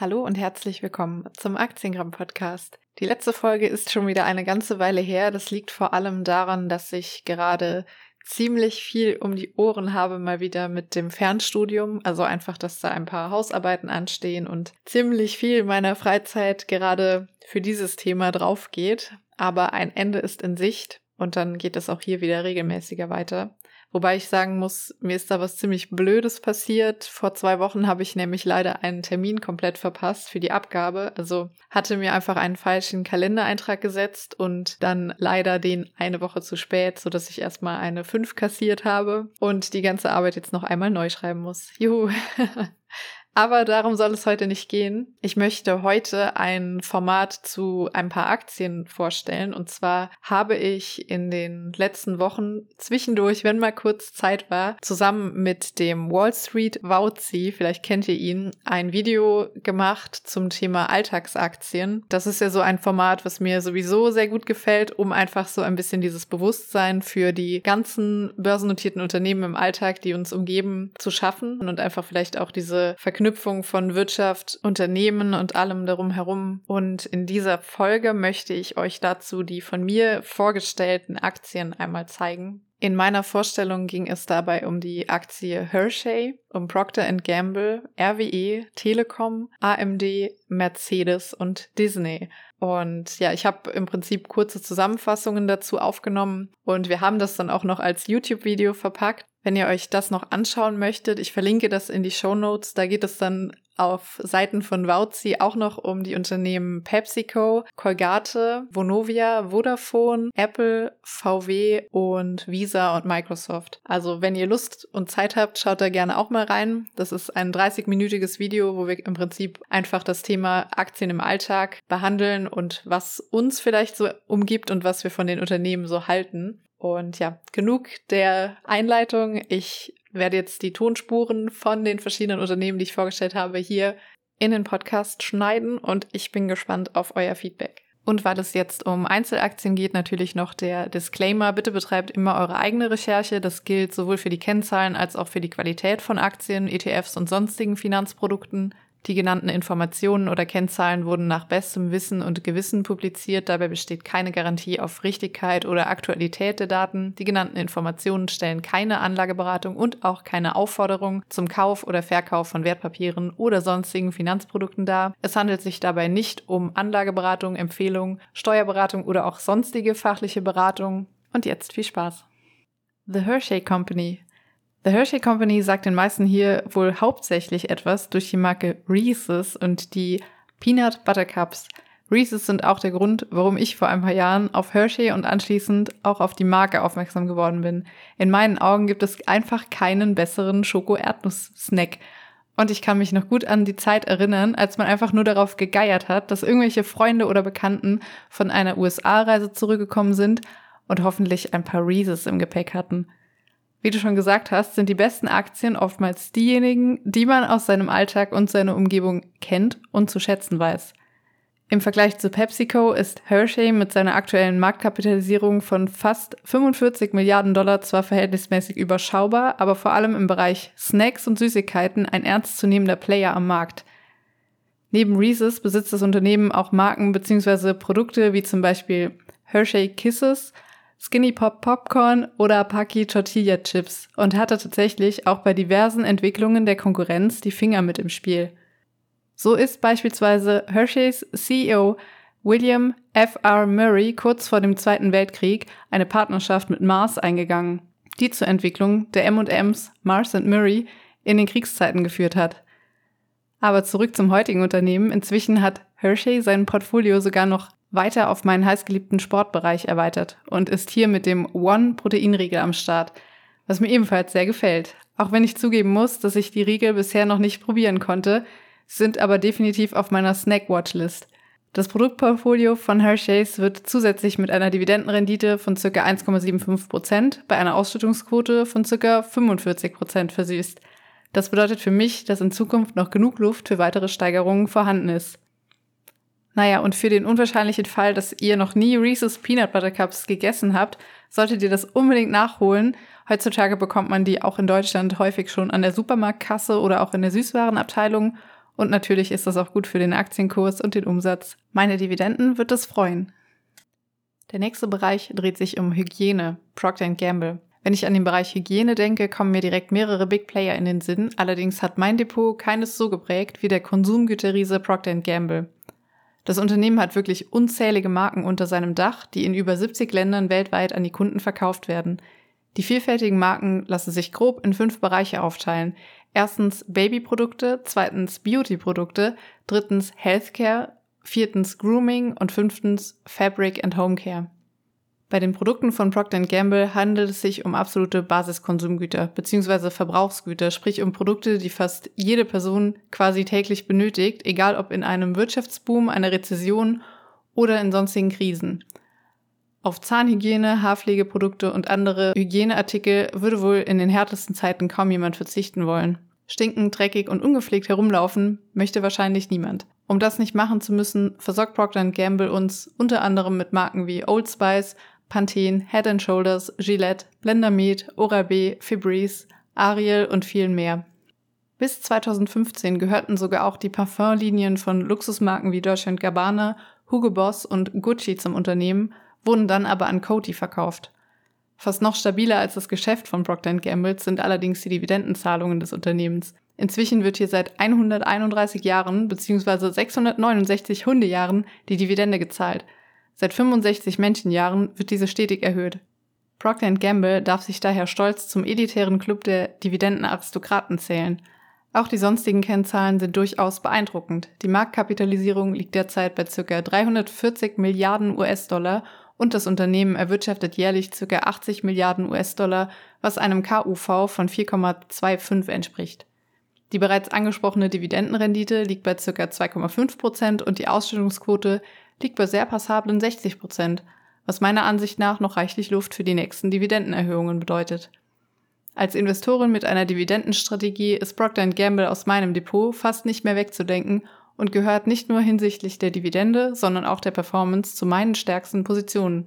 Hallo und herzlich willkommen zum Aktiengramm Podcast. Die letzte Folge ist schon wieder eine ganze Weile her. Das liegt vor allem daran, dass ich gerade ziemlich viel um die Ohren habe, mal wieder mit dem Fernstudium. Also einfach, dass da ein paar Hausarbeiten anstehen und ziemlich viel meiner Freizeit gerade für dieses Thema drauf geht. Aber ein Ende ist in Sicht und dann geht es auch hier wieder regelmäßiger weiter. Wobei ich sagen muss, mir ist da was ziemlich Blödes passiert. Vor zwei Wochen habe ich nämlich leider einen Termin komplett verpasst für die Abgabe. Also hatte mir einfach einen falschen Kalendereintrag gesetzt und dann leider den eine Woche zu spät, sodass ich erstmal eine 5 kassiert habe und die ganze Arbeit jetzt noch einmal neu schreiben muss. Juhu. Aber darum soll es heute nicht gehen. Ich möchte heute ein Format zu ein paar Aktien vorstellen. Und zwar habe ich in den letzten Wochen zwischendurch, wenn mal kurz Zeit war, zusammen mit dem Wall Street Wauzi, vielleicht kennt ihr ihn, ein Video gemacht zum Thema Alltagsaktien. Das ist ja so ein Format, was mir sowieso sehr gut gefällt, um einfach so ein bisschen dieses Bewusstsein für die ganzen börsennotierten Unternehmen im Alltag, die uns umgeben, zu schaffen und einfach vielleicht auch diese Verknüpfung Verknüpfung von Wirtschaft, Unternehmen und allem darum herum. Und in dieser Folge möchte ich euch dazu die von mir vorgestellten Aktien einmal zeigen. In meiner Vorstellung ging es dabei um die Aktie Hershey, um Procter Gamble, RWE, Telekom, AMD, Mercedes und Disney. Und ja, ich habe im Prinzip kurze Zusammenfassungen dazu aufgenommen und wir haben das dann auch noch als YouTube-Video verpackt. Wenn ihr euch das noch anschauen möchtet, ich verlinke das in die Show Notes. Da geht es dann auf Seiten von Wauzi auch noch um die Unternehmen PepsiCo, Colgate, Vonovia, Vodafone, Apple, VW und Visa und Microsoft. Also wenn ihr Lust und Zeit habt, schaut da gerne auch mal rein. Das ist ein 30-minütiges Video, wo wir im Prinzip einfach das Thema Aktien im Alltag behandeln und was uns vielleicht so umgibt und was wir von den Unternehmen so halten. Und ja, genug der Einleitung. Ich werde jetzt die Tonspuren von den verschiedenen Unternehmen, die ich vorgestellt habe, hier in den Podcast schneiden und ich bin gespannt auf euer Feedback. Und weil es jetzt um Einzelaktien geht, natürlich noch der Disclaimer. Bitte betreibt immer eure eigene Recherche. Das gilt sowohl für die Kennzahlen als auch für die Qualität von Aktien, ETFs und sonstigen Finanzprodukten. Die genannten Informationen oder Kennzahlen wurden nach bestem Wissen und Gewissen publiziert. Dabei besteht keine Garantie auf Richtigkeit oder Aktualität der Daten. Die genannten Informationen stellen keine Anlageberatung und auch keine Aufforderung zum Kauf oder Verkauf von Wertpapieren oder sonstigen Finanzprodukten dar. Es handelt sich dabei nicht um Anlageberatung, Empfehlung, Steuerberatung oder auch sonstige fachliche Beratung. Und jetzt viel Spaß. The Hershey Company The Hershey Company sagt den meisten hier wohl hauptsächlich etwas durch die Marke Reese's und die Peanut Butter Cups. Reese's sind auch der Grund, warum ich vor ein paar Jahren auf Hershey und anschließend auch auf die Marke aufmerksam geworden bin. In meinen Augen gibt es einfach keinen besseren Schoko-Erdnuss-Snack. Und ich kann mich noch gut an die Zeit erinnern, als man einfach nur darauf gegeiert hat, dass irgendwelche Freunde oder Bekannten von einer USA-Reise zurückgekommen sind und hoffentlich ein paar Reese's im Gepäck hatten. Wie du schon gesagt hast, sind die besten Aktien oftmals diejenigen, die man aus seinem Alltag und seiner Umgebung kennt und zu schätzen weiß. Im Vergleich zu PepsiCo ist Hershey mit seiner aktuellen Marktkapitalisierung von fast 45 Milliarden Dollar zwar verhältnismäßig überschaubar, aber vor allem im Bereich Snacks und Süßigkeiten ein ernstzunehmender Player am Markt. Neben Reese's besitzt das Unternehmen auch Marken bzw. Produkte wie zum Beispiel Hershey Kisses – Skinny Pop Popcorn oder Paki Tortilla Chips und hatte tatsächlich auch bei diversen Entwicklungen der Konkurrenz die Finger mit im Spiel. So ist beispielsweise Hershey's CEO William F. R. Murray kurz vor dem Zweiten Weltkrieg eine Partnerschaft mit Mars eingegangen, die zur Entwicklung der M&Ms Mars Murray in den Kriegszeiten geführt hat. Aber zurück zum heutigen Unternehmen. Inzwischen hat Hershey sein Portfolio sogar noch weiter auf meinen heißgeliebten Sportbereich erweitert und ist hier mit dem One-Proteinriegel am Start, was mir ebenfalls sehr gefällt. Auch wenn ich zugeben muss, dass ich die Riegel bisher noch nicht probieren konnte, sind aber definitiv auf meiner Snack-Watchlist. Das Produktportfolio von Hershey's wird zusätzlich mit einer Dividendenrendite von ca. 1,75% bei einer Ausschüttungsquote von ca. 45% versüßt. Das bedeutet für mich, dass in Zukunft noch genug Luft für weitere Steigerungen vorhanden ist. Naja, und für den unwahrscheinlichen Fall, dass ihr noch nie Reese's Peanut Butter Cups gegessen habt, solltet ihr das unbedingt nachholen. Heutzutage bekommt man die auch in Deutschland häufig schon an der Supermarktkasse oder auch in der Süßwarenabteilung. Und natürlich ist das auch gut für den Aktienkurs und den Umsatz. Meine Dividenden wird es freuen. Der nächste Bereich dreht sich um Hygiene, Procter Gamble. Wenn ich an den Bereich Hygiene denke, kommen mir direkt mehrere Big Player in den Sinn. Allerdings hat mein Depot keines so geprägt wie der Konsumgüterriese Procter Gamble. Das Unternehmen hat wirklich unzählige Marken unter seinem Dach, die in über 70 Ländern weltweit an die Kunden verkauft werden. Die vielfältigen Marken lassen sich grob in fünf Bereiche aufteilen. Erstens Babyprodukte, zweitens Beautyprodukte, drittens Healthcare, viertens Grooming und fünftens Fabric and Homecare. Bei den Produkten von Procter Gamble handelt es sich um absolute Basiskonsumgüter bzw. Verbrauchsgüter, sprich um Produkte, die fast jede Person quasi täglich benötigt, egal ob in einem Wirtschaftsboom, einer Rezession oder in sonstigen Krisen. Auf Zahnhygiene, Haarpflegeprodukte und andere Hygieneartikel würde wohl in den härtesten Zeiten kaum jemand verzichten wollen. Stinkend, dreckig und ungepflegt herumlaufen möchte wahrscheinlich niemand. Um das nicht machen zu müssen, versorgt Procter Gamble uns unter anderem mit Marken wie Old Spice, Pantene, Head Shoulders, Gillette, Blendermead, Oral-B, Febreze, Ariel und vielen mehr. Bis 2015 gehörten sogar auch die Parfumlinien von Luxusmarken wie Dolce Gabbana, Hugo Boss und Gucci zum Unternehmen wurden dann aber an Coty verkauft. Fast noch stabiler als das Geschäft von Procter Gamble sind allerdings die Dividendenzahlungen des Unternehmens. Inzwischen wird hier seit 131 Jahren bzw. 669 Hundejahren die Dividende gezahlt. Seit 65 Menschenjahren wird diese stetig erhöht. Procter Gamble darf sich daher stolz zum elitären Club der Dividendenaristokraten zählen. Auch die sonstigen Kennzahlen sind durchaus beeindruckend. Die Marktkapitalisierung liegt derzeit bei ca. 340 Milliarden US-Dollar und das Unternehmen erwirtschaftet jährlich ca. 80 Milliarden US-Dollar, was einem KUV von 4,25 entspricht. Die bereits angesprochene Dividendenrendite liegt bei ca. 2,5 Prozent und die Ausstellungsquote liegt bei sehr passablen 60 Prozent, was meiner Ansicht nach noch reichlich Luft für die nächsten Dividendenerhöhungen bedeutet. Als Investorin mit einer Dividendenstrategie ist Procter Gamble aus meinem Depot fast nicht mehr wegzudenken und gehört nicht nur hinsichtlich der Dividende, sondern auch der Performance zu meinen stärksten Positionen.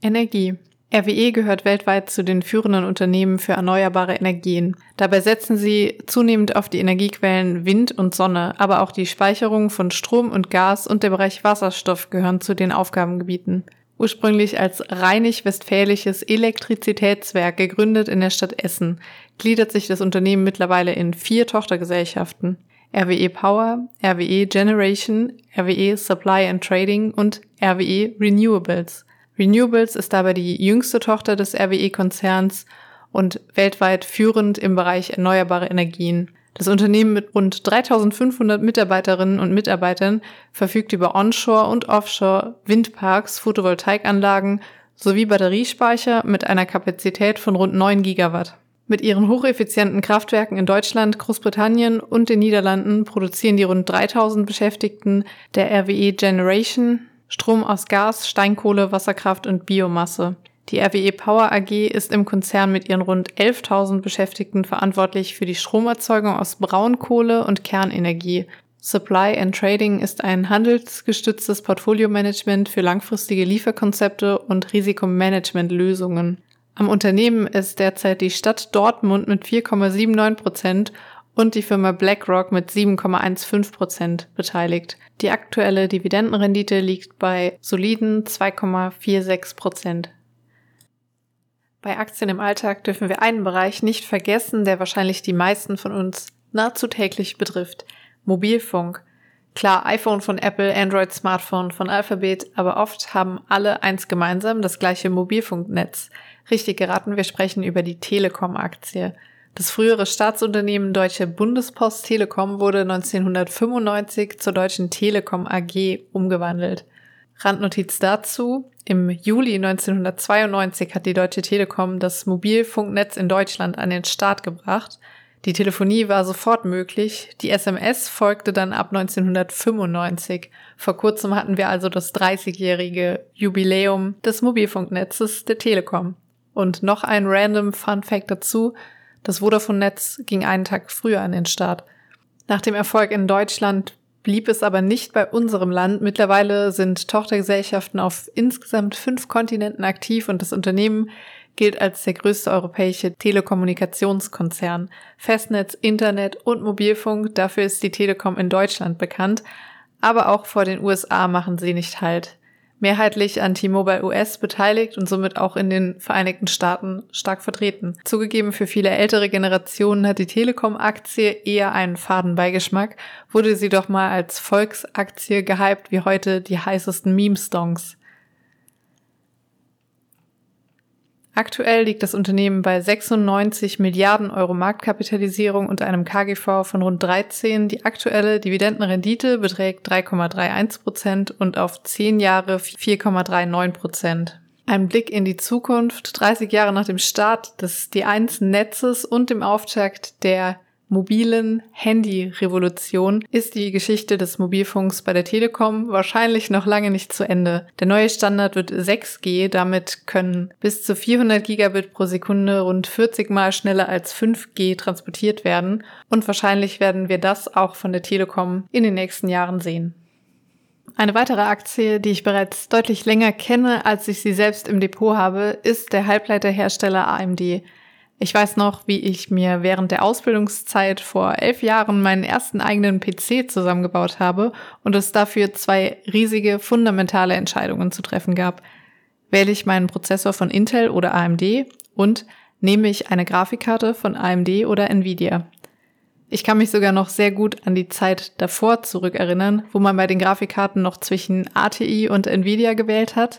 Energie. RWE gehört weltweit zu den führenden Unternehmen für erneuerbare Energien. Dabei setzen sie zunehmend auf die Energiequellen Wind und Sonne, aber auch die Speicherung von Strom und Gas und der Bereich Wasserstoff gehören zu den Aufgabengebieten. Ursprünglich als rheinig-westfälisches Elektrizitätswerk gegründet in der Stadt Essen, gliedert sich das Unternehmen mittlerweile in vier Tochtergesellschaften. RWE Power, RWE Generation, RWE Supply and Trading und RWE Renewables. Renewables ist dabei die jüngste Tochter des RWE-Konzerns und weltweit führend im Bereich erneuerbare Energien. Das Unternehmen mit rund 3500 Mitarbeiterinnen und Mitarbeitern verfügt über Onshore- und Offshore-Windparks, Photovoltaikanlagen sowie Batteriespeicher mit einer Kapazität von rund 9 Gigawatt. Mit ihren hocheffizienten Kraftwerken in Deutschland, Großbritannien und den Niederlanden produzieren die rund 3000 Beschäftigten der RWE Generation Strom aus Gas, Steinkohle, Wasserkraft und Biomasse. Die RWE Power AG ist im Konzern mit ihren rund 11.000 Beschäftigten verantwortlich für die Stromerzeugung aus Braunkohle und Kernenergie. Supply and Trading ist ein handelsgestütztes Portfolio-Management für langfristige Lieferkonzepte und Risikomanagementlösungen. Am Unternehmen ist derzeit die Stadt Dortmund mit 4,79 Prozent und die Firma BlackRock mit 7,15 Prozent beteiligt. Die aktuelle Dividendenrendite liegt bei soliden 2,46 Prozent. Bei Aktien im Alltag dürfen wir einen Bereich nicht vergessen, der wahrscheinlich die meisten von uns nahezu täglich betrifft. Mobilfunk. Klar, iPhone von Apple, Android Smartphone von Alphabet, aber oft haben alle eins gemeinsam, das gleiche Mobilfunknetz. Richtig geraten, wir sprechen über die Telekom-Aktie. Das frühere Staatsunternehmen Deutsche Bundespost Telekom wurde 1995 zur Deutschen Telekom AG umgewandelt. Randnotiz dazu. Im Juli 1992 hat die Deutsche Telekom das Mobilfunknetz in Deutschland an den Start gebracht. Die Telefonie war sofort möglich, die SMS folgte dann ab 1995. Vor kurzem hatten wir also das 30-jährige Jubiläum des Mobilfunknetzes der Telekom. Und noch ein random Fun Fact dazu. Das Vodafone-Netz ging einen Tag früher an den Start. Nach dem Erfolg in Deutschland blieb es aber nicht bei unserem Land. Mittlerweile sind Tochtergesellschaften auf insgesamt fünf Kontinenten aktiv und das Unternehmen gilt als der größte europäische Telekommunikationskonzern. Festnetz, Internet und Mobilfunk, dafür ist die Telekom in Deutschland bekannt, aber auch vor den USA machen sie nicht halt mehrheitlich an T-Mobile US beteiligt und somit auch in den Vereinigten Staaten stark vertreten. Zugegeben, für viele ältere Generationen hat die Telekom-Aktie eher einen faden Beigeschmack, wurde sie doch mal als Volksaktie gehypt wie heute die heißesten Meme-Stongs. Aktuell liegt das Unternehmen bei 96 Milliarden Euro Marktkapitalisierung und einem KGV von rund 13. Die aktuelle Dividendenrendite beträgt 3,31 Prozent und auf 10 Jahre 4,39 Prozent. Ein Blick in die Zukunft, 30 Jahre nach dem Start des D1-Netzes und dem Auftakt der mobilen Handy-Revolution ist die Geschichte des Mobilfunks bei der Telekom wahrscheinlich noch lange nicht zu Ende. Der neue Standard wird 6G, damit können bis zu 400 Gigabit pro Sekunde rund 40 mal schneller als 5G transportiert werden und wahrscheinlich werden wir das auch von der Telekom in den nächsten Jahren sehen. Eine weitere Aktie, die ich bereits deutlich länger kenne, als ich sie selbst im Depot habe, ist der Halbleiterhersteller AMD. Ich weiß noch, wie ich mir während der Ausbildungszeit vor elf Jahren meinen ersten eigenen PC zusammengebaut habe und es dafür zwei riesige fundamentale Entscheidungen zu treffen gab. Wähle ich meinen Prozessor von Intel oder AMD und nehme ich eine Grafikkarte von AMD oder Nvidia. Ich kann mich sogar noch sehr gut an die Zeit davor zurückerinnern, wo man bei den Grafikkarten noch zwischen ATI und Nvidia gewählt hat,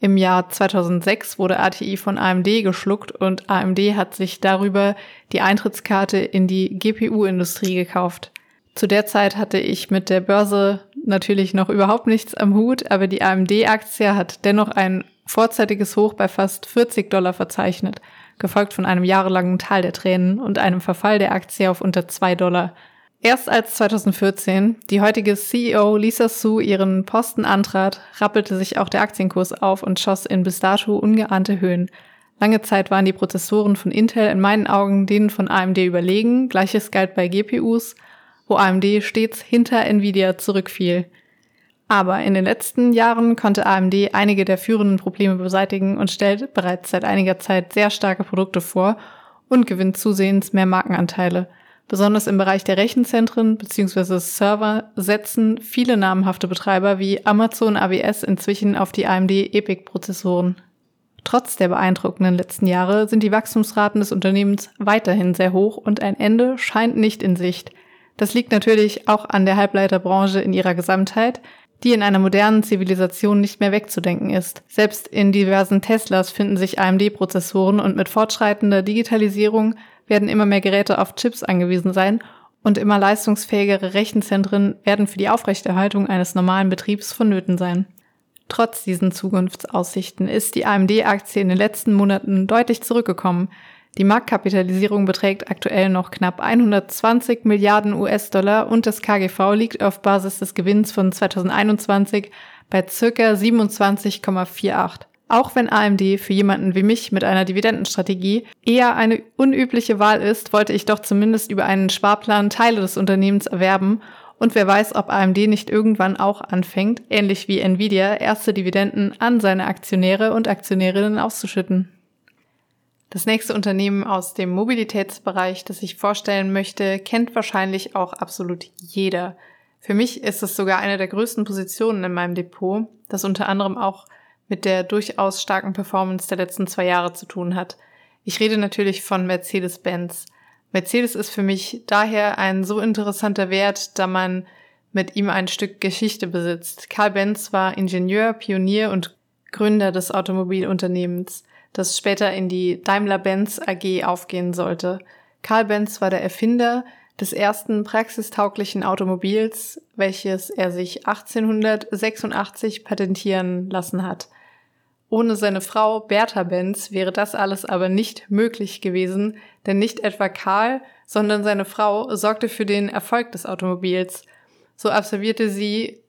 im Jahr 2006 wurde ATI von AMD geschluckt und AMD hat sich darüber die Eintrittskarte in die GPU-Industrie gekauft. Zu der Zeit hatte ich mit der Börse natürlich noch überhaupt nichts am Hut, aber die AMD-Aktie hat dennoch ein vorzeitiges Hoch bei fast 40 Dollar verzeichnet, gefolgt von einem jahrelangen Tal der Tränen und einem Verfall der Aktie auf unter 2 Dollar. Erst als 2014 die heutige CEO Lisa Su ihren Posten antrat, rappelte sich auch der Aktienkurs auf und schoss in bis dato ungeahnte Höhen. Lange Zeit waren die Prozessoren von Intel in meinen Augen denen von AMD überlegen, gleiches galt bei GPUs, wo AMD stets hinter Nvidia zurückfiel. Aber in den letzten Jahren konnte AMD einige der führenden Probleme beseitigen und stellt bereits seit einiger Zeit sehr starke Produkte vor und gewinnt zusehends mehr Markenanteile – Besonders im Bereich der Rechenzentren bzw. Server setzen viele namhafte Betreiber wie Amazon AWS inzwischen auf die AMD EPIC-Prozessoren. Trotz der beeindruckenden letzten Jahre sind die Wachstumsraten des Unternehmens weiterhin sehr hoch und ein Ende scheint nicht in Sicht. Das liegt natürlich auch an der Halbleiterbranche in ihrer Gesamtheit, die in einer modernen Zivilisation nicht mehr wegzudenken ist. Selbst in diversen Teslas finden sich AMD-Prozessoren und mit fortschreitender Digitalisierung werden immer mehr Geräte auf Chips angewiesen sein und immer leistungsfähigere Rechenzentren werden für die Aufrechterhaltung eines normalen Betriebs vonnöten sein. Trotz diesen Zukunftsaussichten ist die AMD-Aktie in den letzten Monaten deutlich zurückgekommen. Die Marktkapitalisierung beträgt aktuell noch knapp 120 Milliarden US-Dollar und das KGV liegt auf Basis des Gewinns von 2021 bei circa 27,48. Auch wenn AMD für jemanden wie mich mit einer Dividendenstrategie eher eine unübliche Wahl ist, wollte ich doch zumindest über einen Sparplan Teile des Unternehmens erwerben und wer weiß, ob AMD nicht irgendwann auch anfängt, ähnlich wie Nvidia, erste Dividenden an seine Aktionäre und Aktionärinnen auszuschütten. Das nächste Unternehmen aus dem Mobilitätsbereich, das ich vorstellen möchte, kennt wahrscheinlich auch absolut jeder. Für mich ist es sogar eine der größten Positionen in meinem Depot, das unter anderem auch mit der durchaus starken Performance der letzten zwei Jahre zu tun hat. Ich rede natürlich von Mercedes-Benz. Mercedes ist für mich daher ein so interessanter Wert, da man mit ihm ein Stück Geschichte besitzt. Karl Benz war Ingenieur, Pionier und Gründer des Automobilunternehmens, das später in die Daimler-Benz AG aufgehen sollte. Karl Benz war der Erfinder des ersten praxistauglichen Automobils, welches er sich 1886 patentieren lassen hat. Ohne seine Frau Bertha Benz wäre das alles aber nicht möglich gewesen, denn nicht etwa Karl, sondern seine Frau sorgte für den Erfolg des Automobils. So absolvierte sie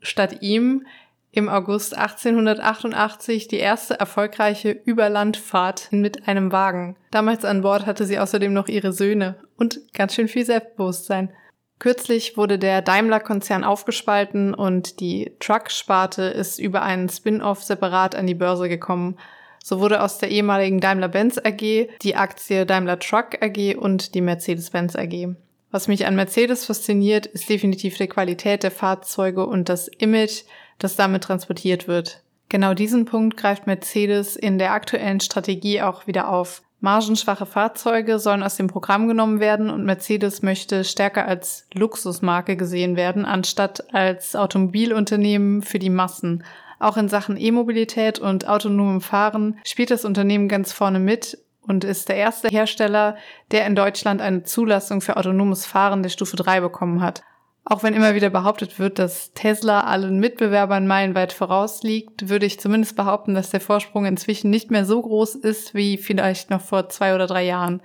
statt ihm im August 1888 die erste erfolgreiche Überlandfahrt mit einem Wagen. Damals an Bord hatte sie außerdem noch ihre Söhne und ganz schön viel Selbstbewusstsein. Kürzlich wurde der Daimler-Konzern aufgespalten und die Truck-Sparte ist über einen Spin-off separat an die Börse gekommen. So wurde aus der ehemaligen Daimler-Benz AG die Aktie Daimler Truck AG und die Mercedes-Benz AG. Was mich an Mercedes fasziniert, ist definitiv die Qualität der Fahrzeuge und das Image, das damit transportiert wird. Genau diesen Punkt greift Mercedes in der aktuellen Strategie auch wieder auf. Margenschwache Fahrzeuge sollen aus dem Programm genommen werden und Mercedes möchte stärker als Luxusmarke gesehen werden, anstatt als Automobilunternehmen für die Massen. Auch in Sachen E-Mobilität und autonomem Fahren spielt das Unternehmen ganz vorne mit und ist der erste Hersteller, der in Deutschland eine Zulassung für autonomes Fahren der Stufe 3 bekommen hat. Auch wenn immer wieder behauptet wird, dass Tesla allen Mitbewerbern meilenweit vorausliegt, würde ich zumindest behaupten, dass der Vorsprung inzwischen nicht mehr so groß ist wie vielleicht noch vor zwei oder drei Jahren.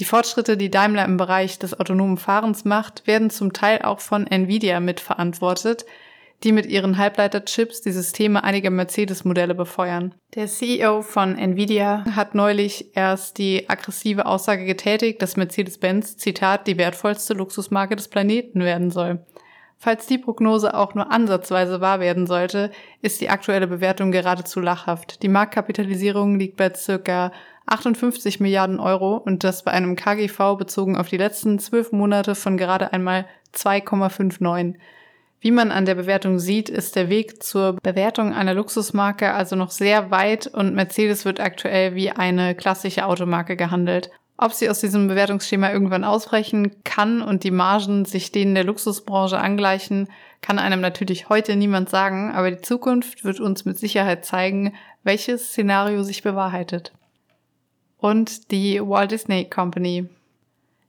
Die Fortschritte, die Daimler im Bereich des autonomen Fahrens macht, werden zum Teil auch von Nvidia mitverantwortet, die mit ihren Halbleiterchips die Systeme einiger Mercedes-Modelle befeuern. Der CEO von Nvidia hat neulich erst die aggressive Aussage getätigt, dass Mercedes-Benz, Zitat, die wertvollste Luxusmarke des Planeten werden soll. Falls die Prognose auch nur ansatzweise wahr werden sollte, ist die aktuelle Bewertung geradezu lachhaft. Die Marktkapitalisierung liegt bei circa 58 Milliarden Euro und das bei einem KGV bezogen auf die letzten zwölf Monate von gerade einmal 2,59. Wie man an der Bewertung sieht, ist der Weg zur Bewertung einer Luxusmarke also noch sehr weit und Mercedes wird aktuell wie eine klassische Automarke gehandelt. Ob sie aus diesem Bewertungsschema irgendwann ausbrechen kann und die Margen sich denen der Luxusbranche angleichen, kann einem natürlich heute niemand sagen, aber die Zukunft wird uns mit Sicherheit zeigen, welches Szenario sich bewahrheitet. Und die Walt Disney Company.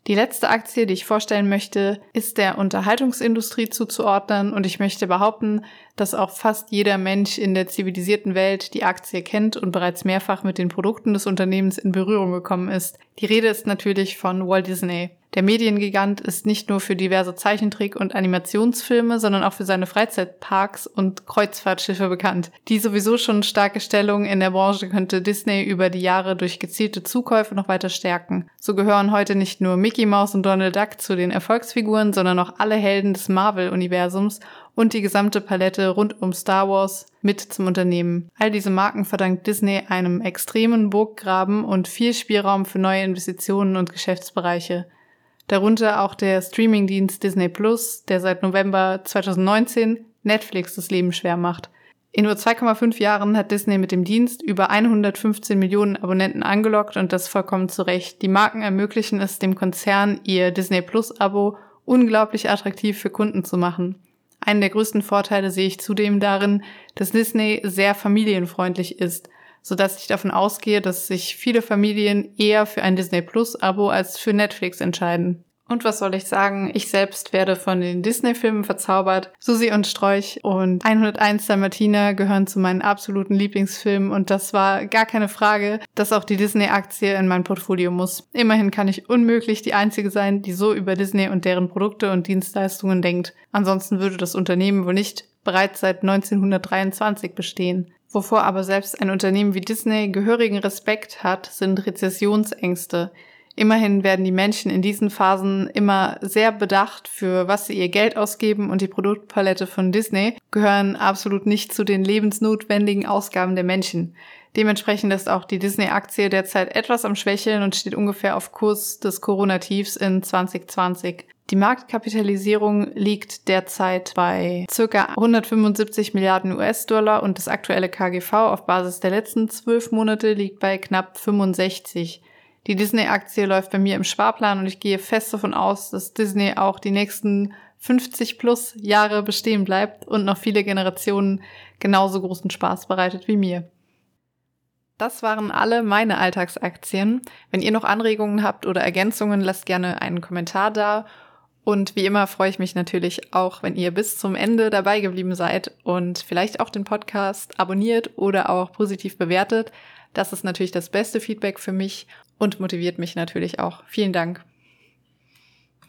Die letzte Aktie, die ich vorstellen möchte, ist der Unterhaltungsindustrie zuzuordnen und ich möchte behaupten, dass auch fast jeder Mensch in der zivilisierten Welt die Aktie kennt und bereits mehrfach mit den Produkten des Unternehmens in Berührung gekommen ist. Die Rede ist natürlich von Walt Disney. Der Mediengigant ist nicht nur für diverse Zeichentrick- und Animationsfilme, sondern auch für seine Freizeitparks und Kreuzfahrtschiffe bekannt. Die sowieso schon starke Stellung in der Branche könnte Disney über die Jahre durch gezielte Zukäufe noch weiter stärken. So gehören heute nicht nur Mickey Mouse und Donald Duck zu den Erfolgsfiguren, sondern auch alle Helden des Marvel-Universums und die gesamte Palette rund um Star Wars mit zum Unternehmen. All diese Marken verdankt Disney einem extremen Burggraben und viel Spielraum für neue Investitionen und Geschäftsbereiche. Darunter auch der Streamingdienst Disney Plus, der seit November 2019 Netflix das Leben schwer macht. In nur 2,5 Jahren hat Disney mit dem Dienst über 115 Millionen Abonnenten angelockt und das vollkommen zu Recht. Die Marken ermöglichen es dem Konzern, ihr Disney Plus Abo unglaublich attraktiv für Kunden zu machen. Einen der größten Vorteile sehe ich zudem darin, dass Disney sehr familienfreundlich ist – so dass ich davon ausgehe, dass sich viele Familien eher für ein Disney Plus Abo als für Netflix entscheiden. Und was soll ich sagen? Ich selbst werde von den Disney-Filmen verzaubert. Susi und Strolch und 101 Dalmatiner gehören zu meinen absoluten Lieblingsfilmen und das war gar keine Frage, dass auch die Disney-Aktie in mein Portfolio muss. Immerhin kann ich unmöglich die Einzige sein, die so über Disney und deren Produkte und Dienstleistungen denkt. Ansonsten würde das Unternehmen wohl nicht bereits seit 1923 bestehen. Wovor aber selbst ein Unternehmen wie Disney gehörigen Respekt hat, sind Rezessionsängste. Immerhin werden die Menschen in diesen Phasen immer sehr bedacht, für was sie ihr Geld ausgeben und die Produktpalette von Disney gehören absolut nicht zu den lebensnotwendigen Ausgaben der Menschen. Dementsprechend ist auch die Disney-Aktie derzeit etwas am Schwächeln und steht ungefähr auf Kurs des Corona-Tiefs in 2020. Die Marktkapitalisierung liegt derzeit bei circa 175 Milliarden US-Dollar und das aktuelle KGV auf Basis der letzten zwölf Monate liegt bei knapp 65. Die Disney-Aktie läuft bei mir im Sparplan und ich gehe fest davon aus, dass Disney auch die nächsten 50 plus Jahre bestehen bleibt und noch viele Generationen genauso großen Spaß bereitet wie mir. Das waren alle meine Alltagsaktien. Wenn ihr noch Anregungen habt oder Ergänzungen, lasst gerne einen Kommentar da und wie immer freue ich mich natürlich auch, wenn ihr bis zum Ende dabei geblieben seid und vielleicht auch den Podcast abonniert oder auch positiv bewertet. Das ist natürlich das beste Feedback für mich und motiviert mich natürlich auch. Vielen Dank.